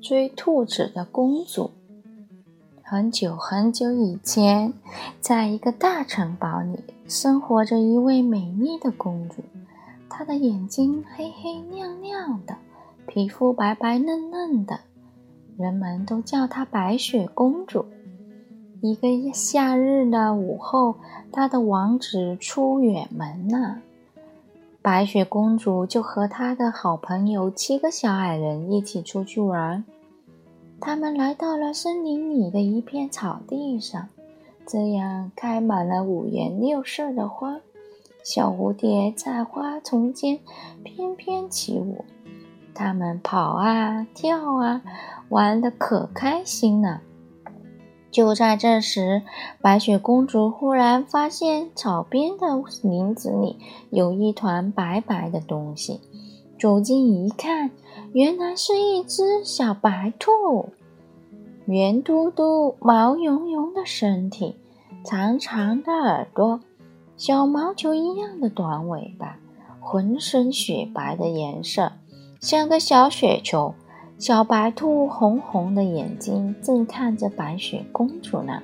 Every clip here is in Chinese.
追兔子的公主。很久很久以前，在一个大城堡里，生活着一位美丽的公主。她的眼睛黑黑亮亮的，皮肤白白嫩嫩的，人们都叫她白雪公主。一个夏日的午后，她的王子出远门了，白雪公主就和她的好朋友七个小矮人一起出去玩。他们来到了森林里的一片草地上，这样开满了五颜六色的花，小蝴蝶在花丛间翩翩起舞。它们跑啊跳啊，玩得可开心了。就在这时，白雪公主忽然发现草边的林子里有一团白白的东西。走近一看，原来是一只小白兔，圆嘟嘟、毛茸茸的身体，长长的耳朵，小毛球一样的短尾巴，浑身雪白的颜色，像个小雪球。小白兔红红的眼睛正看着白雪公主呢。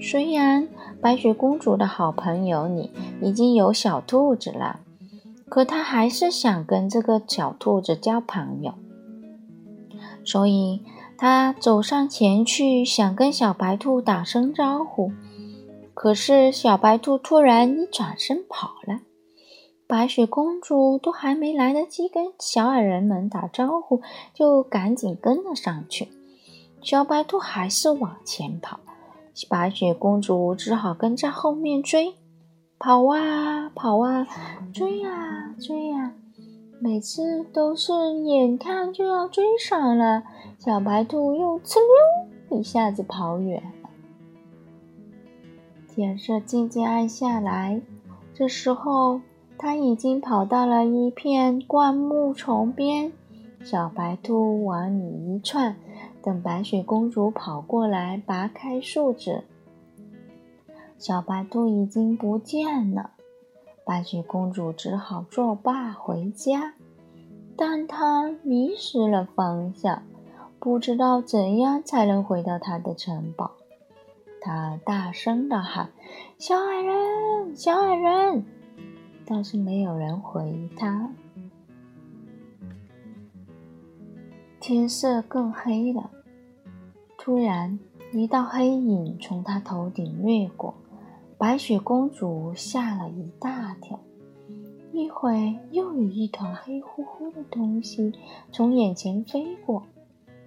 虽然白雪公主的好朋友里已经有小兔子了。可他还是想跟这个小兔子交朋友，所以他走上前去，想跟小白兔打声招呼。可是小白兔突然一转身跑了，白雪公主都还没来得及跟小矮人们打招呼，就赶紧跟了上去。小白兔还是往前跑，白雪公主只好跟在后面追。跑啊跑啊，追呀追呀，每次都是眼看就要追上了，小白兔又哧溜一下子跑远了。天色渐渐暗下来，这时候它已经跑到了一片灌木丛边，小白兔往里一窜，等白雪公主跑过来，拔开树枝。小白兔已经不见了，白雪公主只好作罢回家。但她迷失了方向，不知道怎样才能回到她的城堡。她大声地喊：“小矮人，小矮人！”但是没有人回他。天色更黑了，突然一道黑影从他头顶掠过。白雪公主吓了一大跳，一会又有一团黑乎乎的东西从眼前飞过，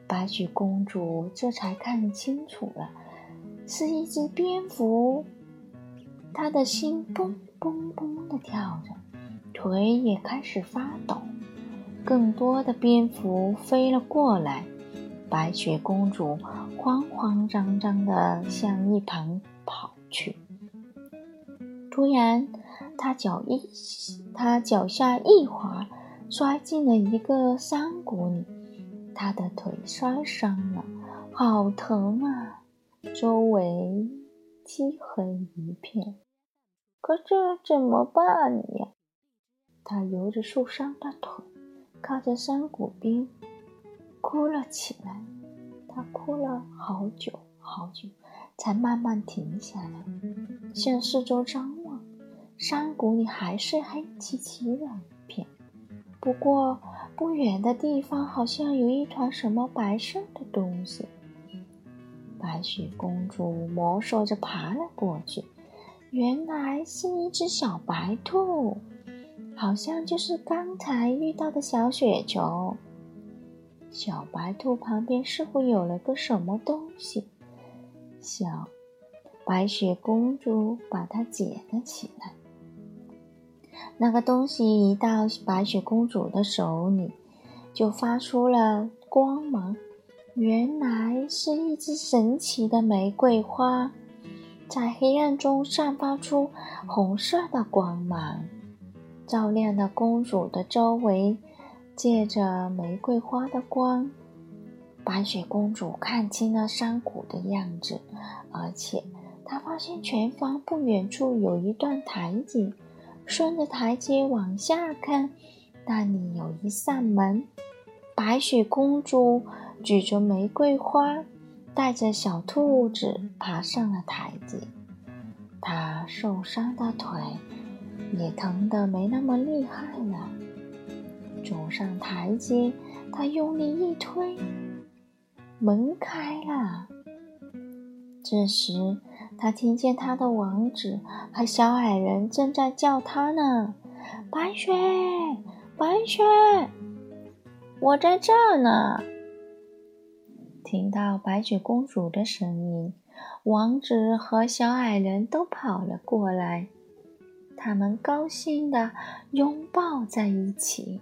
白雪公主这才看清楚了，是一只蝙蝠。她的心嘣嘣嘣的跳着，腿也开始发抖。更多的蝙蝠飞了过来，白雪公主慌慌张张地向一旁跑去。突然，他脚一，他脚下一滑，摔进了一个山谷里。他的腿摔伤了，好疼啊！周围漆黑一片，可这怎么办呀？他揉着受伤的腿，靠在山谷边，哭了起来。他哭了好久好久，才慢慢停下来，向四周张望。山谷里还是黑漆漆的一片，不过不远的地方好像有一团什么白色的东西。白雪公主摸索着爬了过去，原来是一只小白兔，好像就是刚才遇到的小雪球。小白兔旁边似乎有了个什么东西，小白雪公主把它捡了起来。那个东西一到白雪公主的手里，就发出了光芒。原来是一只神奇的玫瑰花，在黑暗中散发出红色的光芒，照亮了公主的周围。借着玫瑰花的光，白雪公主看清了山谷的样子，而且她发现前方不远处有一段台阶。顺着台阶往下看，那里有一扇门。白雪公主举着玫瑰花，带着小兔子爬上了台阶。他受伤的腿也疼得没那么厉害了。走上台阶，他用力一推，门开了。这时，他听见他的王子和小矮人正在叫他呢：“白雪，白雪，我在这儿呢。”听到白雪公主的声音，王子和小矮人都跑了过来，他们高兴地拥抱在一起。